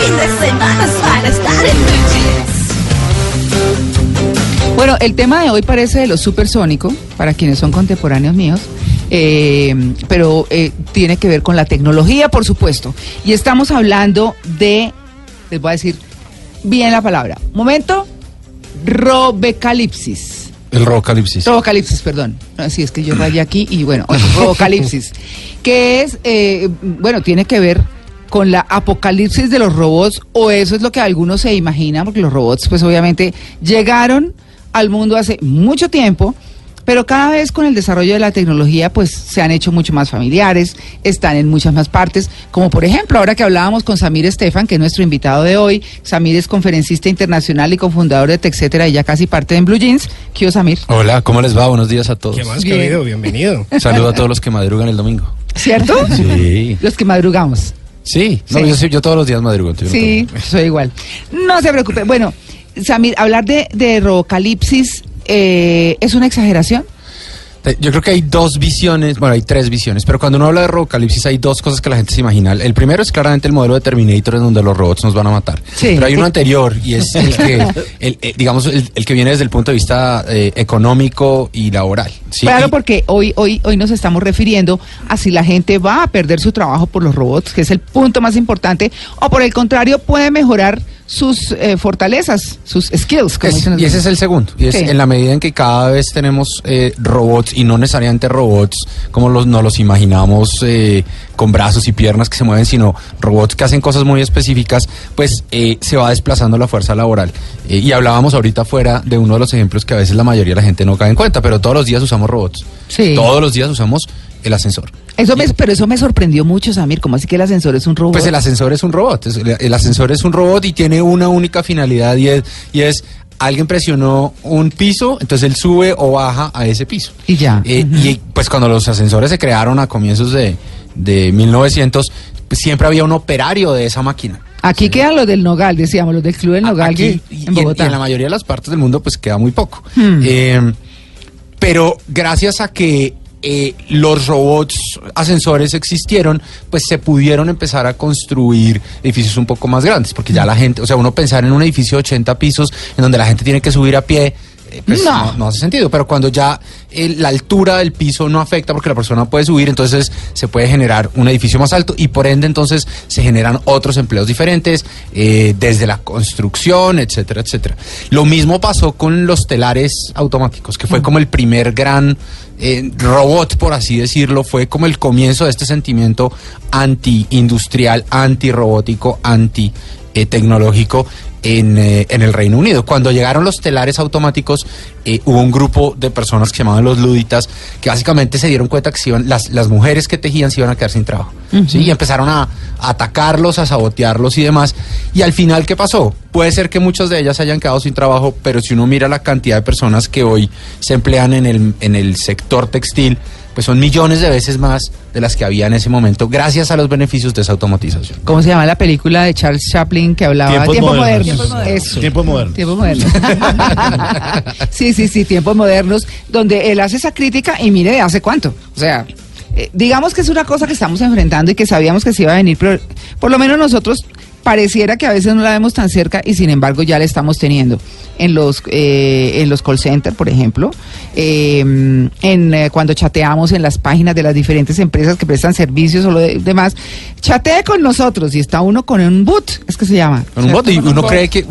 Fin de semana para estar en Bueno, el tema de hoy parece de lo supersónico, para quienes son contemporáneos míos, eh, pero eh, tiene que ver con la tecnología, por supuesto. Y estamos hablando de, les voy a decir bien la palabra, momento, robecalipsis. El robocalipsis. Robocalipsis, perdón. Así es que yo rayé aquí y bueno, robocalipsis. que es, eh, bueno, tiene que ver con la apocalipsis de los robots o eso es lo que algunos se imaginan, porque los robots pues obviamente llegaron al mundo hace mucho tiempo, pero cada vez con el desarrollo de la tecnología pues se han hecho mucho más familiares, están en muchas más partes, como por ejemplo ahora que hablábamos con Samir Estefan, que es nuestro invitado de hoy, Samir es conferencista internacional y cofundador de TechCetera y ya casi parte en Blue Jeans. ¿Qué Samir? Hola, ¿cómo les va? Buenos días a todos. ¿Qué más, querido? Bienvenido. Saludo a todos los que madrugan el domingo. ¿Cierto? Sí. Los que madrugamos. Sí, no, Yo, yo, todos los días madrugo. Sí, soy igual. No se preocupe. Bueno, Samir, hablar de, de Robocalipsis eh, es una exageración. Eh, yo creo que hay dos visiones, bueno, hay tres visiones, pero cuando uno habla de Robocalipsis hay dos cosas que la gente se imagina. El primero es claramente el modelo de Terminator en donde los robots nos van a matar. Pero hay uno anterior y es el que, el, eh, digamos, el, que viene desde el punto de vista eh, económico y laboral. Claro, porque hoy, hoy, hoy nos estamos refiriendo a si la gente va a perder su trabajo por los robots, que es el punto más importante, o por el contrario puede mejorar sus eh, fortalezas, sus skills. y ese es el segundo. Y es en la medida en que cada vez tenemos eh, robots y no necesariamente robots como los, no los imaginamos eh, con brazos y piernas que se mueven, sino robots que hacen cosas muy específicas, pues se va desplazando la fuerza laboral. y hablábamos ahorita fuera de uno de los ejemplos que a veces la mayoría de la gente no cae en cuenta, pero todos los días usamos robots. Todos los días usamos el ascensor. Eso me, pero eso me sorprendió mucho, Samir. ¿Cómo así que el ascensor es un robot? Pues el ascensor es un robot. El, ascensor es un robot y tiene una única finalidad y es, y es alguien presionó un piso, entonces él sube o baja a ese piso. Y ya. Eh, y pues cuando los ascensores se crearon a comienzos de, de 1900, pues siempre había un operario de esa máquina. Aquí quedan los del Nogal, decíamos, los del Club del Nogal en Bogotá. Y en, la mayoría de las partes del mundo pues queda muy poco. Hmm. Eh, pero gracias a que eh, los robots ascensores existieron, pues se pudieron empezar a construir edificios un poco más grandes, porque ya la gente, o sea, uno pensar en un edificio de 80 pisos en donde la gente tiene que subir a pie, eh, pues no. hace sentido, pero cuando ya eh, la altura del piso no afecta porque la persona puede subir, entonces se puede generar un edificio más alto y por ende entonces se generan otros empleos diferentes, desde la construcción, etcétera, etcétera. Lo mismo pasó con los telares automáticos, que fue como el primer gran eh, robot, por así decirlo, fue como el comienzo de este sentimiento anti-industrial, anti-robótico, anti-tecnológico en, eh, en, el Reino Unido. Cuando llegaron los telares automáticos, eh, hubo un grupo de personas que se llamaban los luditas, que básicamente se dieron cuenta que iban, las, las mujeres que tejían se iban a quedar sin trabajo. ¿sí? Y empezaron a, atacarlos, a sabotearlos y demás. Y al final, ¿qué pasó? Puede ser que muchas de ellas hayan quedado sin trabajo, pero si uno mira la cantidad de personas que hoy se emplean en el, en el sector textil, pues son millones de veces más de las que había en ese momento, gracias a los beneficios de esa automatización. ¿Cómo se llama la película de Charles Chaplin que hablaba de tiempos modernos? Tiempos modernos. Tiempos modernos. sí, sí, sí, tiempos modernos, donde él hace esa crítica y mire, ¿hace cuánto? O sea, eh, digamos que es una cosa que estamos enfrentando y que sabíamos que se iba a venir, pero por lo menos nosotros pareciera que a veces no la vemos tan cerca y sin embargo ya la estamos teniendo en los eh, en los call centers, por ejemplo, eh, en eh, cuando chateamos en las páginas de las diferentes empresas que prestan servicios o lo demás, chatee con nosotros y está uno con un bot, es que se llama. Con un bot y uno cree que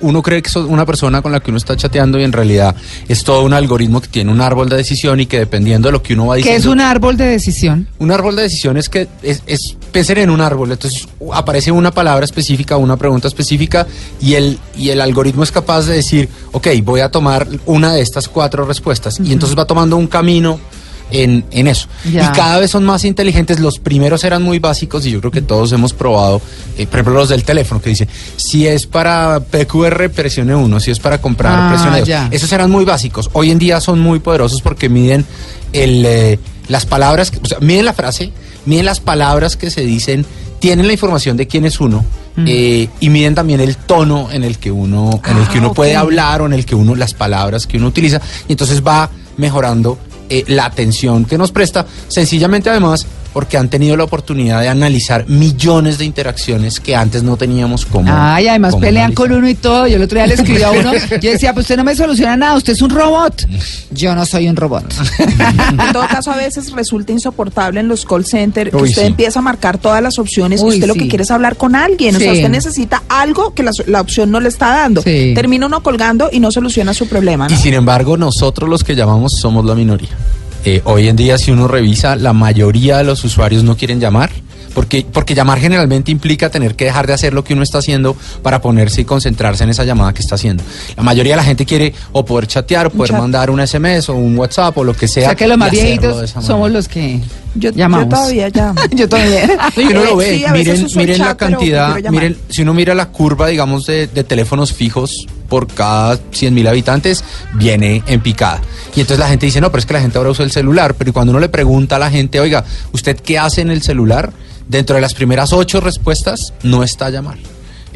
uno cree que es una persona con la que uno está chateando y en realidad es todo un algoritmo que tiene un árbol de decisión y que dependiendo de lo que uno va diciendo. ¿Qué es un árbol de decisión? Un árbol de decisión es que es, es pensar en un árbol, entonces aparece una palabra específica, una pregunta específica y el y el algoritmo es capaz de decir, ok, voy a tomar una de estas cuatro respuestas. Y entonces va tomando un camino en, en eso. Ya. Y cada vez son más inteligentes. Los primeros eran muy básicos y yo creo que todos hemos probado, eh, por ejemplo, los del teléfono que dice, si es para PQR, presione uno, si es para comprar, Ah, presione dos. Esos eran muy básicos. Hoy en día son muy poderosos porque miden el, eh, las palabras, o sea, miden la frase, miden las palabras que se dicen, tienen la información de quién es uno. Eh, y miden también el tono en el que uno en el que Mm. Ah, uno puede hablar o en el que uno las palabras que uno utiliza. Y entonces va mejorando eh, la atención que nos presta. Sencillamente además porque han tenido la oportunidad de analizar millones de interacciones que antes no teníamos como Ay, además cómo pelean analizar. con uno y todo. Yo el otro día le escribí a uno, yo decía, pues usted no me soluciona nada, usted es un robot. Yo no soy un robot. En todo caso, a veces resulta insoportable en los call centers que usted sí. empieza a marcar todas las opciones Uy, y usted lo que quiere es hablar con alguien. O sea, usted necesita algo que la, la opción no le está dando. Sí. Termina uno colgando y no soluciona su problema. ¿no? Y sin embargo, nosotros los que llamamos somos la minoría. Eh, hoy en día, si uno revisa, la mayoría de los usuarios no quieren llamar. Porque, porque llamar generalmente implica tener que dejar de hacer lo que uno está haciendo para ponerse y concentrarse en esa llamada que está haciendo. La mayoría de la gente quiere o poder chatear, o poder chat. mandar un SMS o un WhatsApp o lo que O sea. que los más viejitos somos los que Yo, yo llamamos. todavía llamo. yo también. Sí, uno lo ve. Sí, miren la chat, cantidad. Miren, si uno mira la curva, digamos, de, de teléfonos fijos por cada 100 mil habitantes, viene en picada. Y entonces la gente dice, no, pero es que la gente ahora usa el celular. Pero cuando uno le pregunta a la gente, oiga, ¿usted qué hace en el celular? Dentro de las primeras ocho respuestas, no está a llamar.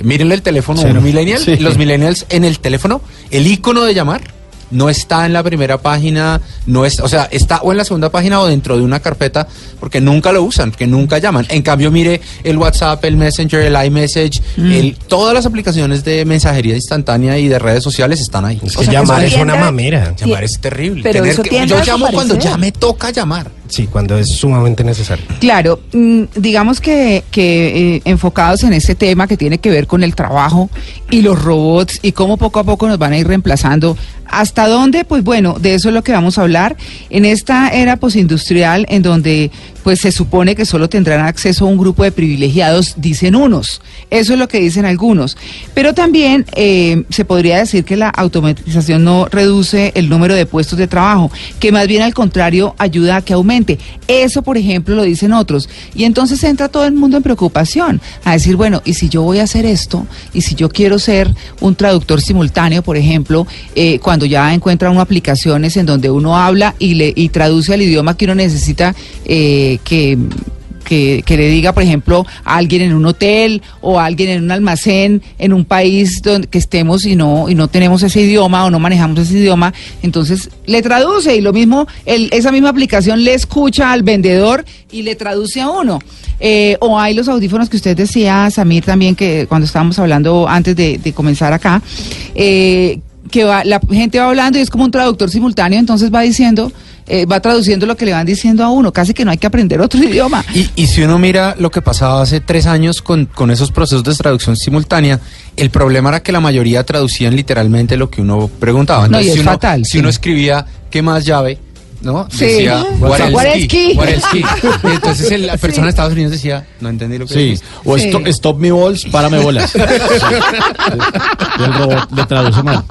Mírenle el teléfono a un millennial. Sí. Los millennials en el teléfono, el icono de llamar no está en la primera página, no es, o sea, está o en la segunda página o dentro de una carpeta porque nunca lo usan, porque nunca llaman. En cambio, mire el WhatsApp, el Messenger, el iMessage, Mm. el, todas las aplicaciones de mensajería instantánea y de redes sociales están ahí. Es O que sea, que llamar es una mamera. Llamar es terrible. Pero Tener eso que- tiende yo llamo cuando ya me toca llamar. Sí, cuando es sumamente necesario. Claro, mm, digamos que, que eh, enfocados en este tema que tiene que ver con el trabajo y los robots y cómo poco a poco nos van a ir reemplazando. ¿Hasta dónde? Pues bueno, de eso es lo que vamos a hablar en esta era posindustrial en donde pues se supone que solo tendrán acceso a un grupo de privilegiados, dicen unos. Eso es lo que dicen algunos. Pero también eh, se podría decir que la automatización no reduce el número de puestos de trabajo, que más bien al contrario ayuda a que aumente. Eso, por ejemplo, lo dicen otros. Y entonces entra todo el mundo en preocupación, a decir, bueno, ¿y si yo voy a hacer esto? ¿Y si yo quiero ser un traductor simultáneo, por ejemplo, eh, cuando ya encuentra uno aplicaciones en donde uno habla y, le, y traduce al idioma que uno necesita eh, que que, le diga, por ejemplo, a alguien en un hotel o a alguien en un almacén en un país donde que estemos y no y no tenemos ese idioma o no manejamos ese idioma, entonces le traduce y lo mismo, esa misma aplicación le escucha al vendedor y le traduce a uno. Eh, o hay los audífonos que usted decía, Samir, también que cuando estábamos hablando antes de, de comenzar acá, eh, que va, la gente va hablando y es como un traductor simultáneo, entonces va diciendo, eh, va traduciendo lo que le van diciendo a uno, casi que no hay que aprender otro idioma. Y, y si uno mira lo que pasaba hace tres años con, con esos procesos de traducción simultánea, el problema era que la mayoría traducían literalmente lo que uno preguntaba. No, y es si uno, fatal, Si sí. uno escribía, ¿qué más llave? ¿No? Sí. Decía, What "What else else key? key? What else key?" Y entonces el- la persona de Estados Unidos decía, no entendí lo que Sí, dijiste. o Sí. stop, stop me balls, párame bolas. y el robot le traduce mal.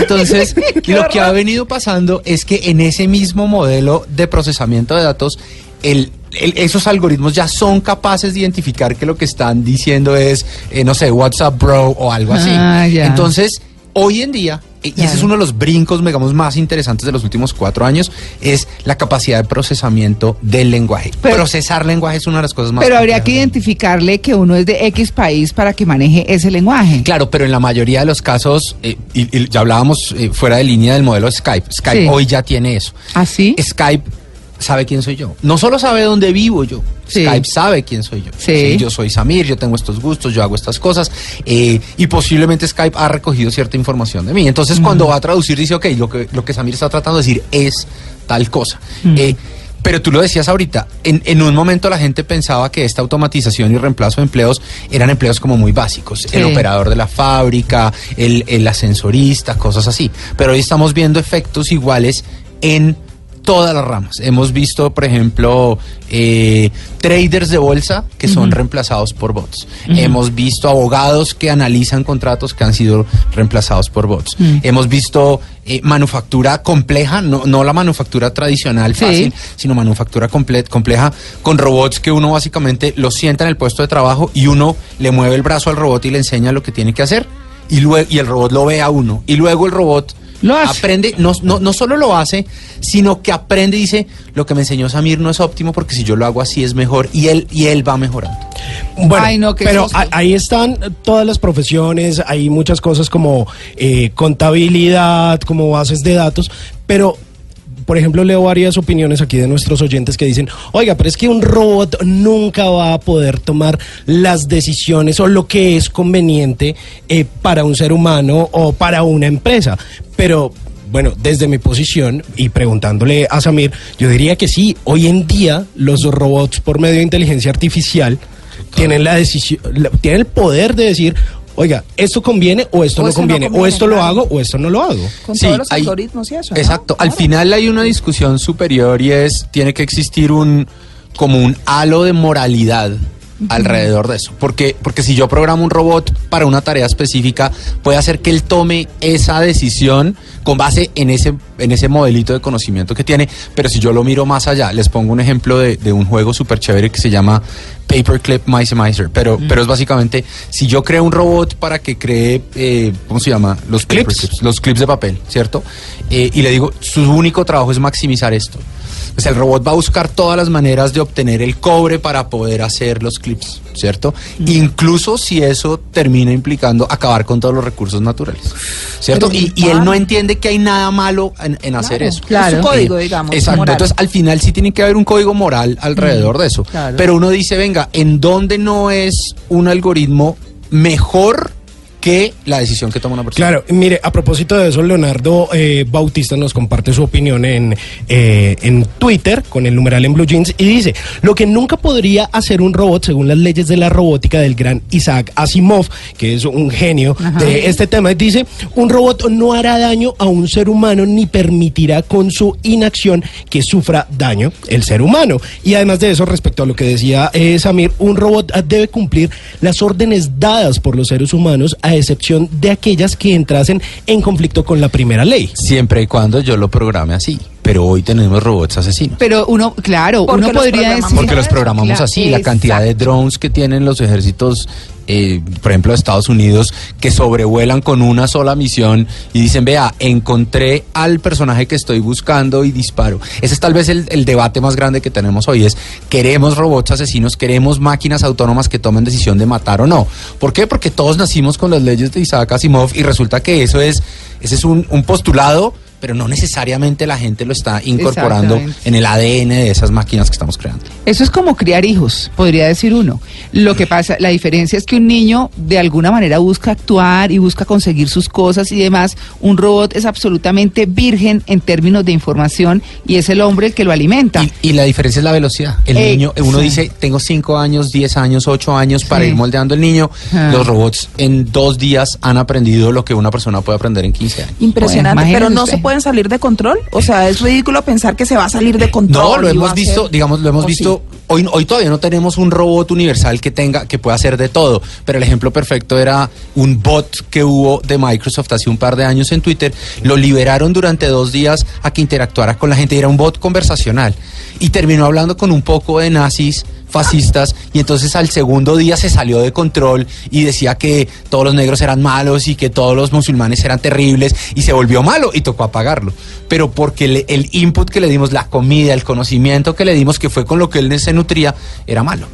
Entonces, lo que ha venido pasando es que en ese mismo modelo de procesamiento de datos, el, el- esos algoritmos ya son capaces de identificar que lo que están diciendo es, eh, no sé, WhatsApp Bro o algo así. Ah. Entonces, hoy en día, y ese es uno de los brincos, digamos, más interesantes de los últimos cuatro años, es la capacidad de procesamiento del lenguaje. Pero- Procesar lenguaje es una de las cosas más Pero habría que identificarle que uno es de X país para que maneje ese lenguaje. Claro, pero en la mayoría de los casos, eh, y, y ya hablábamos eh, fuera de línea del modelo Skype, Skype Sí. hoy ya tiene eso. ¿Así? Skype sabe quién soy yo. No solo sabe dónde vivo yo, Sí. Skype sabe quién soy yo. Sí. Yo soy Samir, yo tengo estos gustos, yo hago estas cosas, eh, y posiblemente Skype ha recogido cierta información de mí. Entonces, cuando va a traducir, dice, ok, lo que, lo que Samir está tratando de decir es tal cosa. Eh, pero tú lo decías ahorita, en, en un momento la gente pensaba que esta automatización y reemplazo de empleos eran empleos como muy básicos. El operador de la fábrica, el, el ascensorista, cosas así. Pero hoy estamos viendo efectos iguales en todas las ramas. Hemos visto, por ejemplo, eh, traders de bolsa que son reemplazados por bots. Hemos visto abogados que analizan contratos que han sido reemplazados por bots. Hemos visto eh, manufactura compleja, no, no la manufactura tradicional Sí. fácil, sino manufactura comple- compleja con robots que uno básicamente lo sienta en el puesto de trabajo y uno le mueve el brazo al robot y le enseña lo que tiene que hacer y, luego, y el robot lo ve a uno y luego el robot Lo hace. aprende, no, no, no solo lo hace, sino que aprende y dice, lo que me enseñó Samir no es óptimo porque si yo lo hago así es mejor y él, y él va mejorando. Bueno, Ay, no, qué pero a- ahí están todas las profesiones, hay muchas cosas como eh, contabilidad, como bases de datos, pero por ejemplo leo varias opiniones aquí de nuestros oyentes que dicen, oiga, pero es que un robot nunca va a poder tomar las decisiones o lo que es conveniente eh, para un ser humano o para una empresa, pero bueno, desde mi posición y preguntándole a Samir, yo diría que sí, hoy en día los robots por medio de inteligencia artificial tienen la decisión, tienen el poder de decir, oiga, esto conviene o esto O no esto no conviene, o esto lo hago o esto no lo hago. Con Sí, todos los hay- algoritmos y eso. ¿no? Exacto. Al final hay una discusión superior y es, tiene que existir un, como un halo de moralidad alrededor de eso. Porque, porque si yo programo un robot para una tarea específica, puede hacer que él tome esa decisión con base en ese, en ese modelito de conocimiento que tiene. Pero si yo lo miro más allá, les pongo un ejemplo de, de un juego súper chévere que se llama Paperclip Mice Pero, pero es básicamente, si yo creo un robot para que cree, eh, ¿cómo se llama? Los Clips. paperclips, los clips de papel, ¿cierto? Eh, y le digo, su único trabajo es maximizar esto. Pues el robot va a buscar todas las maneras de obtener el cobre para poder hacer los clips, ¿cierto? Incluso si eso termina implicando acabar con todos los recursos naturales, ¿cierto? Pero, Y, y él no entiende que hay nada malo en, en hacer eso. claro. Es su código, digamos. Exacto. moral. Entonces, al final sí tiene que haber un código moral alrededor de eso. claro. Pero uno dice, venga, ¿en dónde no es un algoritmo mejor que la decisión que toma una persona? Claro, mire, a propósito de eso, Leonardo eh, Bautista nos comparte su opinión en, eh, en Twitter con el numeral en Blue Jeans y dice, lo que nunca podría hacer un robot según las leyes de la robótica del gran Isaac Asimov, que es un genio de este tema, dice, un robot no hará daño a un ser humano ni permitirá con su inacción que sufra daño el ser humano. Y además de eso, respecto a lo que decía eh, Samir, un robot ah, debe cumplir las órdenes dadas por los seres humanos a excepción de aquellas que entrasen en conflicto con la primera ley. Siempre y cuando yo lo programe así. Pero hoy tenemos robots asesinos. Pero uno, claro, Porque uno podría decir... Porque los programamos Claro, así, la cantidad de drones que tienen los ejércitos, eh, por ejemplo, Estados Unidos, que sobrevuelan con una sola misión y dicen, vea, encontré al personaje que estoy buscando y disparo. Ese es tal vez el, debate más grande que tenemos hoy, es, ¿queremos robots asesinos? ¿Queremos máquinas autónomas que tomen decisión de matar o no? ¿Por qué? Porque todos nacimos con las leyes de Isaac Asimov y resulta que eso es, ese es un postulado pero no necesariamente la gente lo está incorporando en el ADN de esas máquinas que estamos creando. Eso es como criar hijos, podría decir uno. Lo que pasa, la diferencia es que un niño de alguna manera busca actuar y busca conseguir sus cosas y demás. Un robot es absolutamente virgen en términos de información y es el hombre el que lo alimenta. Y, y la diferencia es la velocidad. El Eh, niño, uno sí. dice, tengo 5 años, 10 años, 8 años para Sí. ir moldeando el niño. Ah. Los robots en dos días han aprendido lo que una persona puede aprender en 15 años. Impresionante, Bueno, pero no usted. se pueden salir de control. O sea, es ridículo pensar que se va a salir de control. No, lo hemos visto, ser- digamos, lo hemos ¿o visto. sí? Hoy, hoy todavía no tenemos un robot universal que tenga, que pueda hacer de todo. Pero el ejemplo perfecto era un bot que hubo de Microsoft hace un par de años en Twitter. Lo liberaron durante dos días a que interactuara con la gente. y Era un bot conversacional. Y terminó hablando con un poco de nazis fascistas y entonces al segundo día se salió de control y decía que todos los negros eran malos y que todos los musulmanes eran terribles y se volvió malo y tocó apagarlo. Pero porque le- el input que le dimos, la comida, el conocimiento que le dimos, que fue con lo que él se nutría, era malo.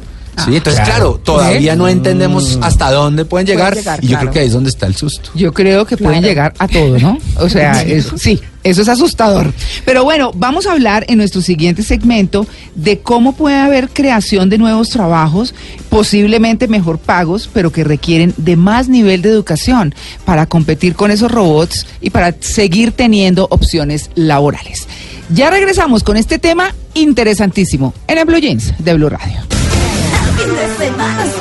¿Sí? Entonces, claro, todavía no entendemos hasta dónde pueden llegar, llegar, y yo claro. creo que ahí es donde está el susto. Yo creo que pueden Claro. llegar a todo, ¿no? O sea, es- sí, eso es asustador. Pero bueno, vamos a hablar en nuestro siguiente segmento de cómo puede haber creación de nuevos trabajos, posiblemente mejor pagos, pero que requieren de más nivel de educación para competir con esos robots y para seguir teniendo opciones laborales. Ya regresamos con este tema interesantísimo en el Blue Jeans de Blue Radio. De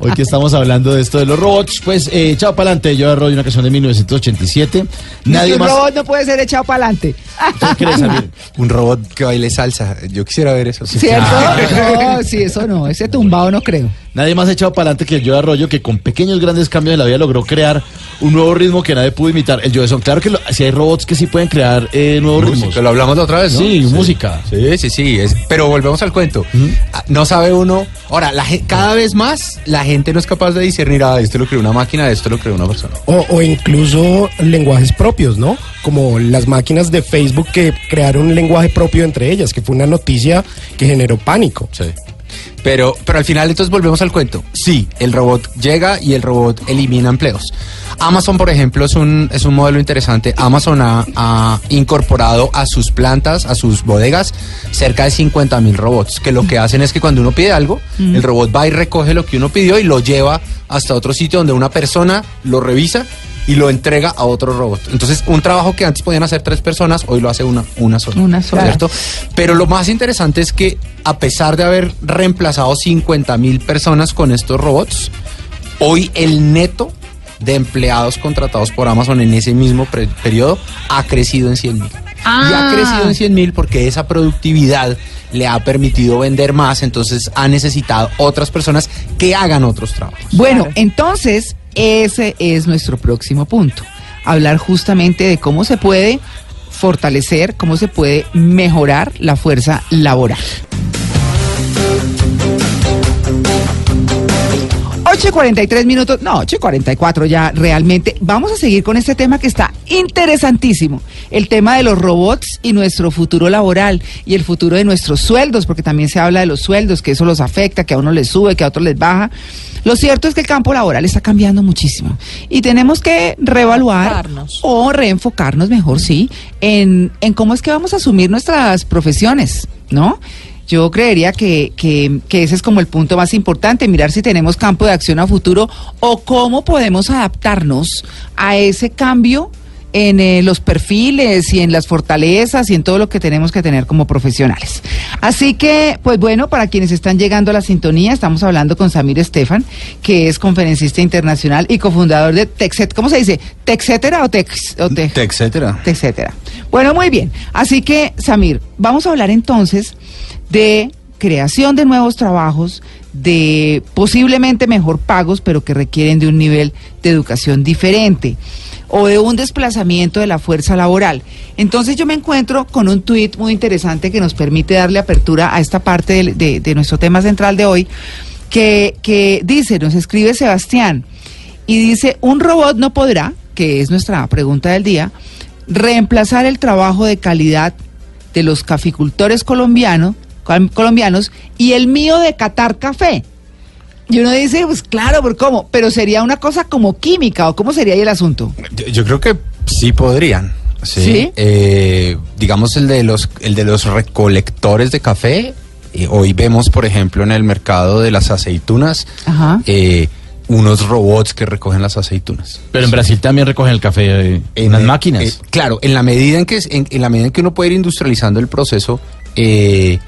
Hoy que estamos hablando de esto de los robots, pues eh, Chao Palante, yo arroyo una canción de 1987. Nadie un más. robot no puede ser echado para adelante. ¿Tú qué crees, Samir? Un robot que baile salsa. Yo quisiera ver eso. ¿Cierto? No, sí, eso no. Ese tumbado no creo. Nadie más echado para adelante que el Joe Arroyo, que con pequeños grandes cambios en la vida logró crear un nuevo ritmo que nadie pudo imitar. El Joe Son, claro que lo- si hay robots que sí pueden crear eh, nuevos ritmos. Música, lo hablamos la otra vez, ¿no? Sí, música. Sí, sí, sí. es- pero volvemos al cuento. Ah, No sabe uno. Ahora, la, cada vez más la gente no es capaz de discernir, ah, esto lo creó una máquina, esto lo creó una persona. O, o incluso lenguajes propios, ¿no? Como las máquinas de Facebook que crearon un lenguaje propio entre ellas, que fue una noticia que generó pánico. Sí. Pero, pero al final entonces volvemos al cuento. Sí, el robot llega y el robot elimina empleos. Amazon, por ejemplo, es un, es un modelo interesante. Amazon ha, ha incorporado a sus plantas, a sus bodegas, cerca de 50 mil robots, que lo que hacen es que cuando uno pide algo, el robot va y recoge lo que uno pidió y lo lleva hasta otro sitio donde una persona lo revisa y lo entrega a otro robot. Entonces, un trabajo que antes podían hacer tres personas, hoy lo hace una, una sola. Una sola. ¿Cierto? Pero lo más interesante es que a pesar de haber reemplazado 50 mil personas con estos robots, hoy el neto de empleados contratados por Amazon en ese mismo periodo ha crecido en 100 mil. Y ha Ah. crecido en 100 mil porque esa productividad le ha permitido vender más, entonces ha necesitado otras personas que hagan otros trabajos. Bueno, entonces ese es nuestro próximo punto. Hablar justamente de cómo se puede fortalecer, cómo se puede mejorar la fuerza laboral. 8 y 43 minutos, no, 8 y 44 ya realmente. Vamos a seguir con este tema que está interesantísimo. El tema de los robots y nuestro futuro laboral y el futuro de nuestros sueldos, porque también se habla de los sueldos, que eso los afecta, que a uno les sube, que a otros les baja. Lo cierto es que el campo laboral está cambiando muchísimo y tenemos que reevaluar o reenfocarnos mejor, sí, en, en cómo es que vamos a asumir nuestras profesiones, ¿no? Yo creería que, que, que ese es como el punto más importante, mirar si tenemos campo de acción a futuro o cómo podemos adaptarnos a ese cambio en eh, los perfiles y en las fortalezas y en todo lo que tenemos que tener como profesionales. Así que, pues bueno, para quienes están llegando a la sintonía, estamos hablando con Samir Estefan, que es conferencista internacional y cofundador de Texet, ¿cómo se dice? ¿Texetera o Tex? O Tex- etcétera. etcétera. Bueno, muy bien. Así que, Samir, vamos a hablar entonces de creación de nuevos trabajos, de posiblemente mejor pagos, pero que requieren de un nivel de educación diferente o de un desplazamiento de la fuerza laboral. Entonces yo me encuentro con un tuit muy interesante que nos permite darle apertura a esta parte del- de, de nuestro tema central de hoy, que, que dice, nos escribe Sebastián, y dice, un robot no podrá, que es nuestra pregunta del día, reemplazar el trabajo de calidad de los caficultores colombianos, col- colombianos y el mío de catar café. Y uno dice, pues claro, ¿por cómo? Pero sería una cosa como química, ¿o cómo sería ahí el asunto? Yo, yo creo que sí podrían. Sí. ¿Sí? Eh, digamos el de los el de los recolectores de café. eh, hoy vemos, por ejemplo, en el mercado de las aceitunas Ajá. eh, unos robots que recogen las aceitunas. Pero en Brasil también recogen el café eh, en las eh, máquinas. eh, claro, en la medida en que en, en la medida en que uno puede ir industrializando el proceso, eh,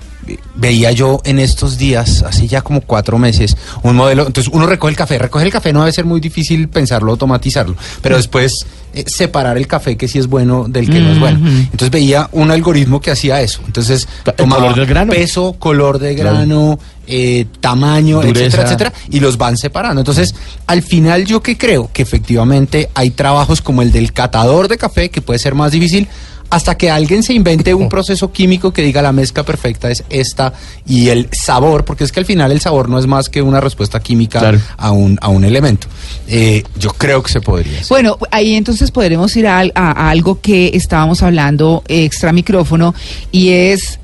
veía yo en estos días, así ya como cuatro meses, un modelo. Entonces uno recoge el café, recoge el café no debe ser muy difícil pensarlo, automatizarlo, pero después eh, separar el café que sí es bueno del que no es bueno. Ujú. Entonces veía un algoritmo que hacía eso. Entonces ¿El tomaba color del grano? peso, color de grano, eh, tamaño, Dureza. etcétera, etcétera, y los van separando. Entonces, al final yo que creo que efectivamente hay trabajos como el del catador de café, que puede ser más difícil, hasta que alguien se invente un proceso químico que diga la mezcla perfecta es esta y el sabor, porque es que al final el sabor no es más que una respuesta química Claro. a, un, a un elemento. Eh, yo creo que se podría hacer. Bueno, ahí entonces podremos ir a, al- a- a algo que estábamos hablando extra micrófono y es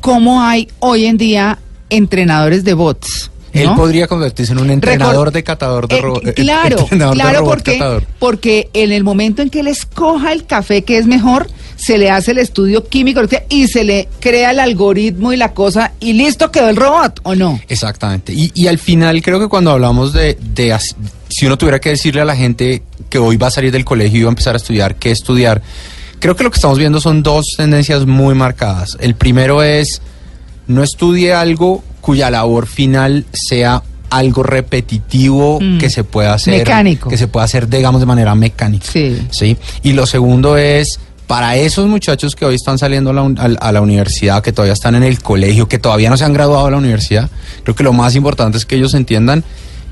cómo hay hoy en día entrenadores de bots. Él podría convertirse en un entrenador de catador de Eh, ro- eh, claro, entrenador de claro, robot porque, catador. porque en el momento en que él escoja el café que es mejor, se le hace el estudio químico y se le crea el algoritmo y la cosa y listo quedó el robot, ¿o no? Exactamente. Y, y al final creo que cuando hablamos de, de si uno tuviera que decirle a la gente que hoy va a salir del colegio y va a empezar a estudiar, qué estudiar, creo que lo que estamos viendo son dos tendencias muy marcadas. El primero es no estudie algo cuya labor final sea algo repetitivo Mm. que se pueda hacer Mecánico. que se pueda hacer digamos de manera mecánica Sí. ¿sí? Y lo segundo es, para esos muchachos que hoy están saliendo a la, un- a- a la universidad, que todavía están en el colegio, que todavía no se han graduado de la universidad, creo que lo más importante es que ellos entiendan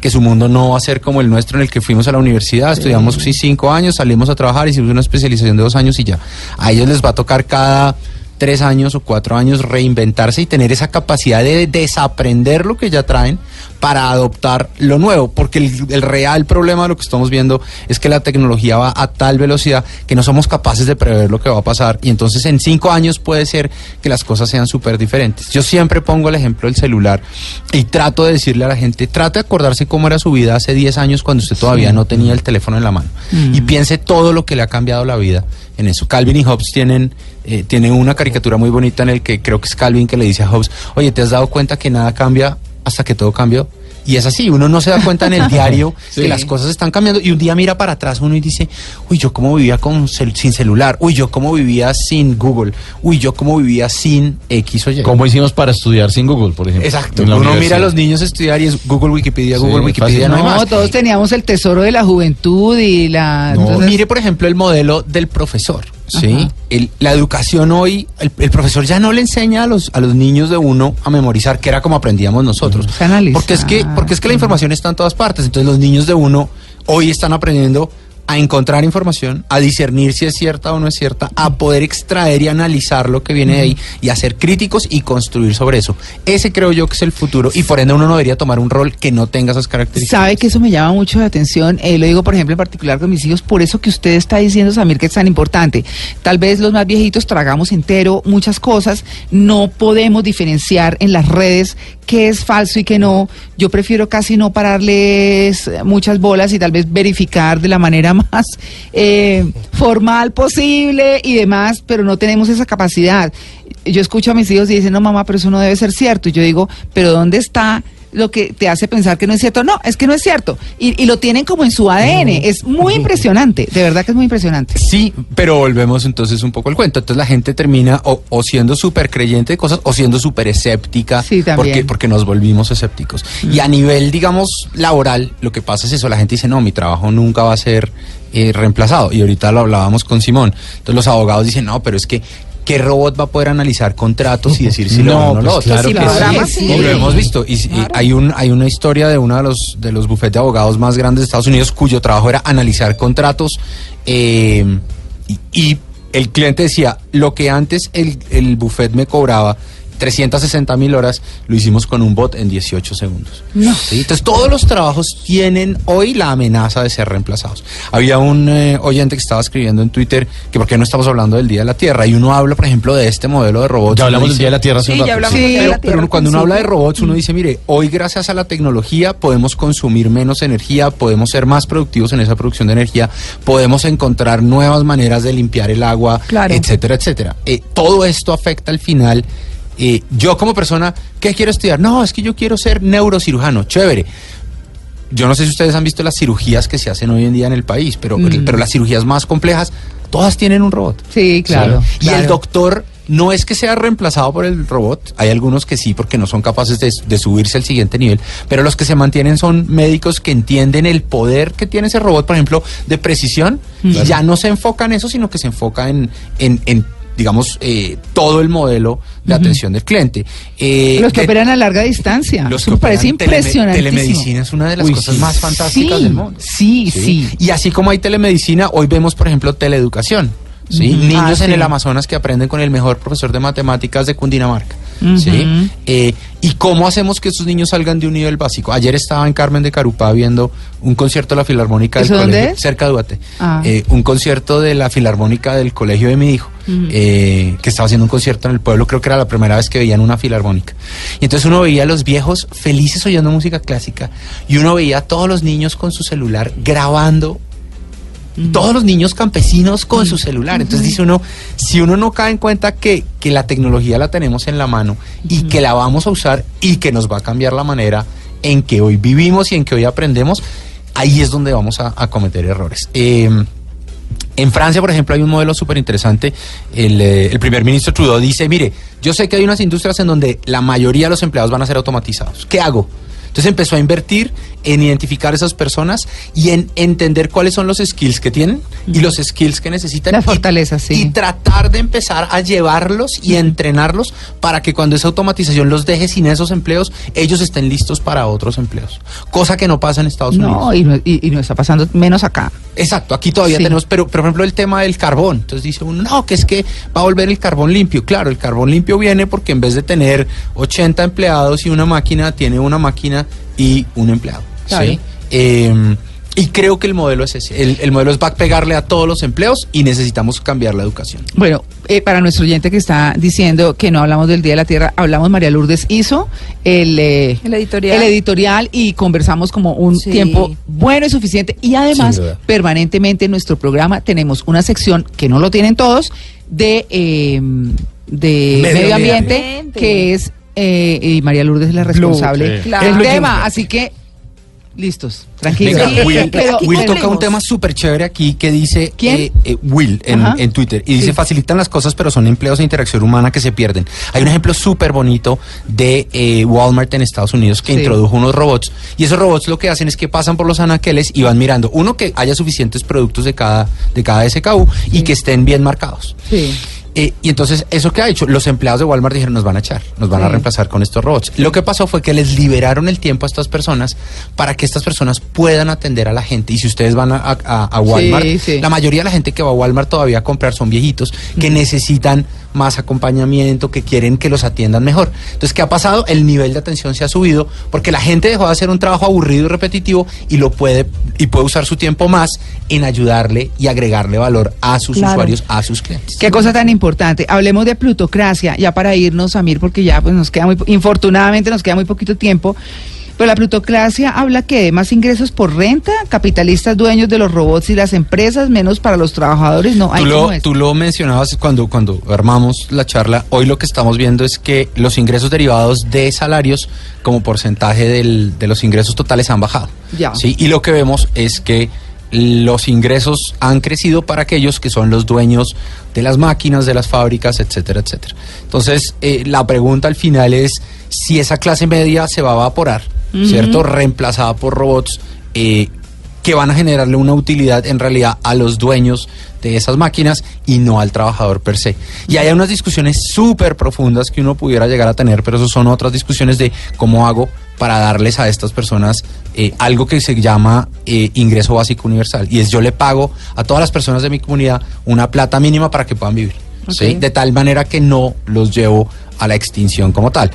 que su mundo no va a ser como el nuestro en el que fuimos a la universidad, estudiamos sí, cinco años, salimos a trabajar, hicimos una especialización de dos años y ya. A ellos les va a tocar cada tres años o cuatro años reinventarse y tener esa capacidad de desaprender lo que ya traen para adoptar lo nuevo, porque el, el real problema de lo que estamos viendo es que la tecnología va a tal velocidad que no somos capaces de prever lo que va a pasar y entonces en cinco años puede ser que las cosas sean súper diferentes. Yo siempre pongo el ejemplo del celular y trato de decirle a la gente, trate de acordarse cómo era su vida hace 10 años cuando usted todavía no tenía el teléfono en la mano y piense todo lo que le ha cambiado la vida en eso. Calvin y Hobbes tienen, eh, tienen una caricatura muy bonita en el que creo que es Calvin que le dice a Hobbes, oye, ¿te has dado cuenta que nada cambia hasta que todo cambió? Y es así, uno no se da cuenta en el diario que las cosas están cambiando y un día mira para atrás uno y dice, uy, yo cómo vivía con cel- sin celular, uy, yo cómo vivía sin Google, uy, yo cómo vivía sin X o Y. ¿Cómo hicimos para estudiar sin Google, por ejemplo? Exacto, uno mira a los niños estudiar y es Google, Wikipedia, Sí, Google, Wikipedia, fácil. no hay más. todos teníamos el tesoro de la juventud y la... No, entonces- mire, por ejemplo, el modelo del profesor. ¿Sí? El- la educación hoy, el, el profesor ya no le enseña a los, a los niños de uno a memorizar, que era como aprendíamos nosotros. Porque es, que, porque es que la información está en todas partes. Entonces los niños de uno hoy están aprendiendo a encontrar información, a discernir si es cierta o no es cierta, a poder extraer y analizar lo que viene de ahí y a ser críticos y construir sobre eso. Ese creo yo que es el futuro y por ende uno no debería tomar un rol que no tenga esas características. Sabe que eso me llama mucho la atención, eh, lo digo por ejemplo en particular con mis hijos, por eso que usted está diciendo, Samir, que es tan importante. Tal vez los más viejitos tragamos entero muchas cosas, no podemos diferenciar en las redes qué es falso y qué no. Yo prefiero casi no pararles muchas bolas y tal vez verificar de la manera más eh, formal posible y demás, pero no tenemos esa capacidad. Yo escucho a mis hijos y dicen, no mamá, pero eso no debe ser cierto. Y yo digo, pero ¿dónde está? Lo que te hace pensar que no es cierto. No, es que no es cierto. Y, y lo tienen como en su ADN. Es muy impresionante. De verdad que es muy impresionante. Sí, pero volvemos entonces un poco al cuento. Entonces la gente termina o, o siendo súper creyente de cosas o siendo súper escéptica Sí, también. porque, porque nos volvimos escépticos. Y a nivel, digamos, laboral, lo que pasa es eso. La gente dice, no, mi trabajo nunca va a ser eh, reemplazado. Y ahorita lo hablábamos con Simón. Entonces los abogados dicen, no, pero es que... ¿Qué robot va a poder analizar contratos y decir si lo No, lo pues otro? claro Sí, que sí. lo hemos visto. Y, y hay un hay una historia de uno de los de los bufetes de abogados más grandes de Estados Unidos cuyo trabajo era analizar contratos eh, y, y el cliente decía lo que antes el, el buffet me cobraba 360 mil horas lo hicimos con un bot en 18 segundos. ¿Sí? Entonces todos los trabajos tienen hoy la amenaza de ser reemplazados. Había un eh, oyente que estaba escribiendo en Twitter que por qué no estamos hablando del Día de la Tierra y uno habla por ejemplo de este modelo de robots. Ya hablamos del Día de la Tierra Sí, un ya rato. hablamos Sí, del Día de pero, la Tierra pero cuando uno habla de robots, uno dice, mire, hoy gracias a la tecnología podemos consumir menos energía, podemos ser más productivos en esa producción de energía, podemos encontrar nuevas maneras de limpiar el agua, Claro. etcétera, etcétera. Eh, todo esto afecta al final. Eh, yo como persona, ¿qué quiero estudiar? No, es que yo quiero ser neurocirujano, chévere. Yo no sé si ustedes han visto las cirugías que se hacen hoy en día en el país, pero, pero las cirugías más complejas, todas tienen un robot. Sí, claro. Y el doctor no es que sea reemplazado por el robot, hay algunos que sí, porque no son capaces de, de subirse al siguiente nivel, pero los que se mantienen son médicos que entienden el poder que tiene ese robot, por ejemplo, de precisión, y ya no se enfoca en eso, sino que se enfoca en, en, en, digamos, eh, todo el modelo de atención del cliente. Eh, Los que de- operan a larga distancia. los que me parece impresionante. Telemedicina es una de las Uy, cosas sí. más fantásticas Sí, del mundo. sí, sí. Y así como hay telemedicina, hoy vemos, por ejemplo, teleeducación. Niños Ah, en el Amazonas que aprenden con el mejor profesor de matemáticas de Cundinamarca. Eh, ¿Y cómo hacemos que estos niños salgan de un nivel básico? Ayer estaba en Carmen de Carupá viendo un concierto de la Filarmónica del ¿Eso dónde colegio, es? cerca de Duarte. Ah. Eh, un concierto de la Filarmónica del colegio de mi hijo, eh, que estaba haciendo un concierto en el pueblo, creo que era la primera vez que veían una filarmónica. Y entonces uno veía a los viejos felices oyendo música clásica y uno veía a todos los niños con su celular grabando todos los niños campesinos con su celular. Entonces dice uno, si uno no cae en cuenta que, que la tecnología la tenemos en la mano y que la vamos a usar y que nos va a cambiar la manera en que hoy vivimos y en que hoy aprendemos, ahí es donde vamos a, a cometer errores. Eh, en Francia, por ejemplo, hay un modelo súper interesante. El, eh, el primer ministro Trudeau dice, mire, yo sé que hay unas industrias en donde la mayoría de los empleados van a ser automatizados. ¿Qué hago? Entonces empezó a invertir en identificar esas personas y en entender cuáles son los skills que tienen y los skills que necesitan. Las y- fortalezas, sí. Y tratar de empezar a llevarlos y a entrenarlos para que cuando esa automatización los deje sin esos empleos, ellos estén listos para otros empleos. Cosa que no pasa en Estados Unidos. No, y no, y, y no está pasando menos acá. Exacto, aquí todavía Sí. tenemos, pero, pero, por ejemplo el tema del carbón. Entonces dice uno, no, que es que va a volver el carbón limpio. Claro, el carbón limpio viene porque en vez de tener 80 empleados y una máquina, tiene una máquina y un empleado. Claro. ¿sí? Eh, y creo que el modelo es ese. El, el modelo es va a pegarle a todos los empleos y necesitamos cambiar la educación. Bueno, eh, para nuestro oyente que está diciendo que no hablamos del Día de la Tierra, hablamos, María Lourdes hizo el, eh, El editorial. el editorial y conversamos como un Sí. tiempo bueno y suficiente. Y además, permanentemente en nuestro programa tenemos una sección que no lo tienen todos de, eh, de Medio medio, ambiente, ambiente. que es, eh, y María Lourdes es la responsable sí. Claro. del tema. Así que, listos, tranquilos. Venga, Sí, Will, pero- toca un tema súper chévere aquí que dice ¿Quién? eh, eh, Will en, en Twitter y dice Sí. facilitan las cosas pero son empleos de interacción humana que se pierden. Hay un ejemplo súper bonito de eh, Walmart en Estados Unidos que Sí. introdujo unos robots y esos robots lo que hacen es que pasan por los anaqueles y van mirando uno que haya suficientes productos de cada de cada SKU y que estén bien marcados. Sí. Eh, y entonces, ¿eso que ha hecho? Los empleados de Walmart dijeron, nos van a echar, nos van a reemplazar con estos robots. Lo que pasó fue que les liberaron el tiempo a estas personas para que estas personas puedan atender a la gente. Y si ustedes van a, a- a Walmart, Sí, sí. la mayoría de la gente que va a Walmart todavía a comprar son viejitos que necesitan más acompañamiento, que quieren que los atiendan mejor. Entonces, ¿qué ha pasado? El nivel de atención se ha subido porque la gente dejó de hacer un trabajo aburrido y repetitivo y lo puede y puede usar su tiempo más en ayudarle y agregarle valor a sus Claro. usuarios, a sus clientes. Qué cosa tan importante. Hablemos de plutocracia, ya para irnos, Amir, porque ya pues nos queda muy, infortunadamente nos queda muy poquito tiempo. Pero la plutocracia habla que de más ingresos por renta, capitalistas dueños de los robots y las empresas, menos para los trabajadores. No, Tú hay lo, tú lo mencionabas cuando, cuando armamos la charla. Hoy lo que estamos viendo es que los ingresos derivados de salarios como porcentaje del- de los ingresos totales han bajado. Ya. ¿sí? Y lo que vemos es que los ingresos han crecido para aquellos que son los dueños de las máquinas, de las fábricas, etcétera, etcétera. Entonces, eh, la pregunta al final es si esa clase media se va a evaporar, ¿cierto? Reemplazada por robots. eh, que van a generarle una utilidad en realidad a los dueños de esas máquinas y no al trabajador per se. Y hay unas discusiones súper profundas que uno pudiera llegar a tener, pero eso son otras discusiones de cómo hago para darles a estas personas eh, algo que se llama eh, ingreso básico universal. Y es yo le pago a todas las personas de mi comunidad una plata mínima para que puedan vivir. De tal manera que no los llevo a la extinción como tal.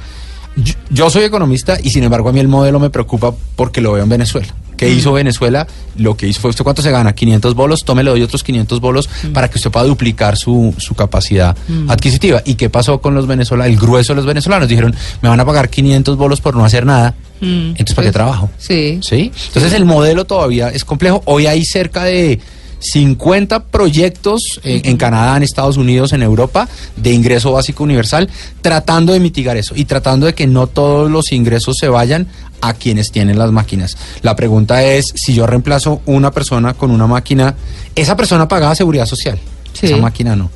Yo, yo soy economista y sin embargo a mí el modelo me preocupa porque lo veo en Venezuela. ¿Qué hizo Venezuela? Lo que hizo fue, ¿usted cuánto se gana? 500 bolos, tome, le doy otros 500 bolos para que usted pueda duplicar su, su capacidad adquisitiva. ¿Y qué pasó con los venezolanos? El grueso de los venezolanos dijeron, me van a pagar 500 bolos por no hacer nada, Mm, entonces ¿para qué trabajo? Sí. ¿Sí? Entonces el modelo todavía es complejo. Hoy hay cerca de 50 proyectos eh, en Canadá, en Estados Unidos, en Europa, de ingreso básico universal, tratando de mitigar eso y tratando de que no todos los ingresos se vayan a quienes tienen las máquinas. La pregunta es, si yo reemplazo una persona con una máquina, esa persona pagaba seguridad social, Sí. esa máquina no.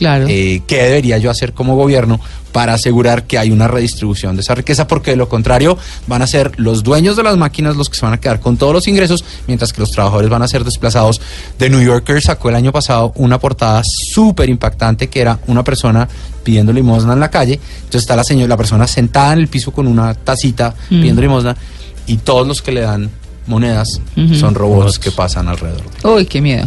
Claro. Eh, ¿Qué debería yo hacer como gobierno para asegurar que hay una redistribución de esa riqueza? Porque de lo contrario van a ser los dueños de las máquinas los que se van a quedar con todos los ingresos, mientras que los trabajadores van a ser desplazados. The New Yorker sacó el año pasado una portada súper impactante que era una persona pidiendo limosna en la calle. Entonces está la señora, la persona sentada en el piso con una tacita pidiendo limosna y todos los que le dan monedas son robots que pasan alrededor. Uy, qué miedo.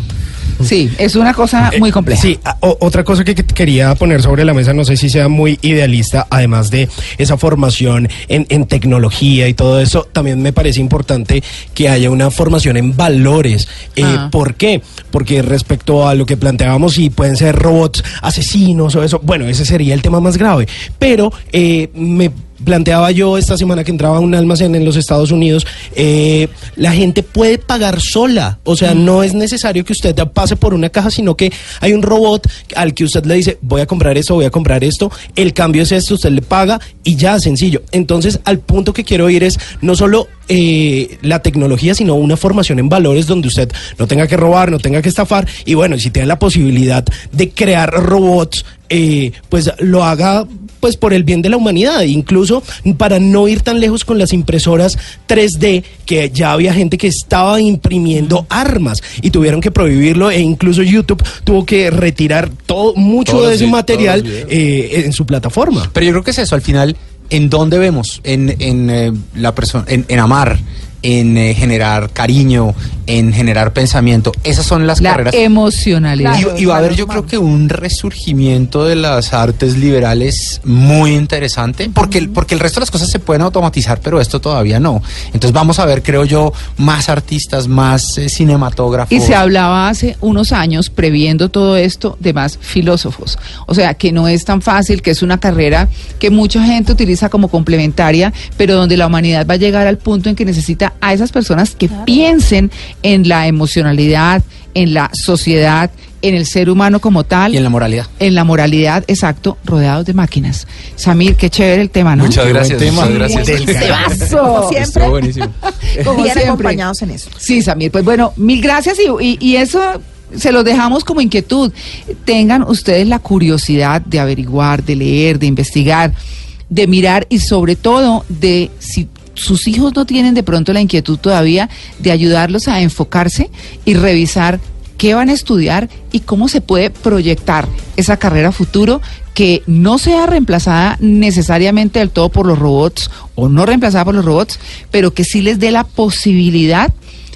Sí, es una cosa muy compleja. Sí, a- o- otra cosa que, que quería poner sobre la mesa, no sé si sea muy idealista, además de esa formación en, en tecnología y todo eso, también me parece importante que haya una formación en valores. Eh, Ah. ¿Por qué? Porque respecto a lo que planteábamos, si pueden ser robots asesinos o eso, bueno, ese sería el tema más grave. Pero eh, me planteaba yo esta semana que entraba a un almacén en los Estados Unidos, eh, la gente puede pagar sola, o sea, no es necesario que usted pase por una caja, sino que hay un robot al que usted le dice, voy a comprar esto, voy a comprar esto, el cambio es esto, usted le paga y ya, sencillo. Entonces, al punto que quiero ir es no solo eh, la tecnología, sino una formación en valores donde usted no tenga que robar, no tenga que estafar y bueno, si tiene la posibilidad de crear robots, eh, pues lo haga pues por el bien de la humanidad, incluso para no ir tan lejos con las impresoras 3D, que ya había gente que estaba imprimiendo armas y tuvieron que prohibirlo e incluso YouTube tuvo que retirar todo mucho Todos de ese material eh, en su plataforma. Pero yo creo que es eso, al final, ¿en dónde vemos? En, en eh, la persona, en, en amar, en eh, generar cariño, en generar pensamiento. Esas son las La carreras. emocionalidad. Y, y va a haber yo creo que un resurgimiento de las artes liberales muy interesante, porque, el- porque el resto de las cosas se pueden automatizar, pero esto todavía no. Entonces vamos a ver, creo yo, más artistas, más eh, cinematógrafos. Y se hablaba hace unos años, previendo todo esto, de más filósofos. O sea, que no es tan fácil, que es una carrera que mucha gente utiliza como complementaria, pero donde la humanidad va a llegar al punto en que necesita a esas personas que piensen en la emocionalidad, en la sociedad, en el ser humano como tal. Y en la moralidad. en la moralidad, exacto, rodeados de máquinas. Samir, qué chévere el tema, ¿no? Muchas gracias, tema. muchas gracias. Del. Como siempre, Estuvo buenísimo. Como bien siempre. acompañados en eso. Sí, Samir, pues bueno, mil gracias y, y- y eso se los dejamos como inquietud. Tengan ustedes la curiosidad de averiguar, de leer, de investigar, de mirar y sobre todo de si sus hijos no tienen de pronto la inquietud todavía de ayudarlos a enfocarse y revisar qué van a estudiar y cómo se puede proyectar esa carrera futuro que no sea reemplazada necesariamente del todo por los robots o no reemplazada por los robots, pero que sí les dé la posibilidad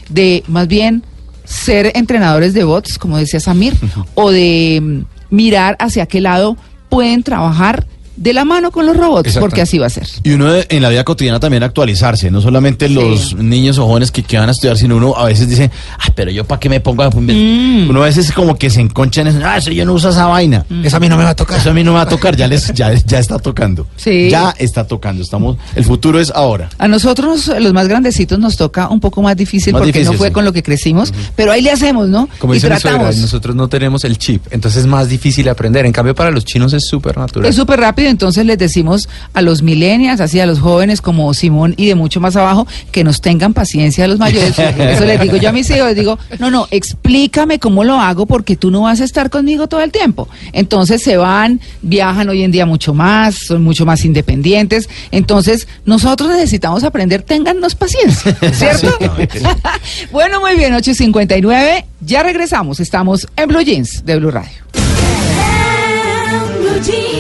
de más bien ser entrenadores de bots, como decía Samir, o de mm, mirar hacia qué lado pueden trabajar de la mano con los robots, porque así va a ser. Y uno en la vida cotidiana también actualizarse, no solamente los niños o jóvenes que, que van a estudiar, sino uno a veces dice, ay, pero yo para qué me pongo a... Mm. Uno a veces como que se enconcha en eso, ah, eso yo no uso esa vaina. Eso a mí no me va a tocar. Eso a mí no me va a tocar, ya, les, ya, ya está tocando. Sí. Ya está tocando, estamos, el futuro es ahora. A nosotros, los más grandecitos, nos toca un poco más difícil Más porque no fue sí. con lo que crecimos, pero ahí le hacemos, ¿no? Como y dice mi suegra, tratamos. nosotros no tenemos el chip, entonces es más difícil aprender. En cambio, para los chinos es súper natural. Es súper rápido, entonces les decimos a los millennials, así a los jóvenes como Simón y de mucho más abajo, que nos tengan paciencia a los mayores. Eso les digo yo a mis hijos, les digo, no, no, explícame cómo lo hago porque tú no vas a estar conmigo todo el tiempo. Entonces se van, viajan hoy en día mucho más, son mucho más independientes. Entonces nosotros necesitamos aprender, téngannos paciencia, ¿cierto? bueno, muy bien, 8.59, ya regresamos, estamos en Blue Jeans de Blue Radio. Blue Jeans.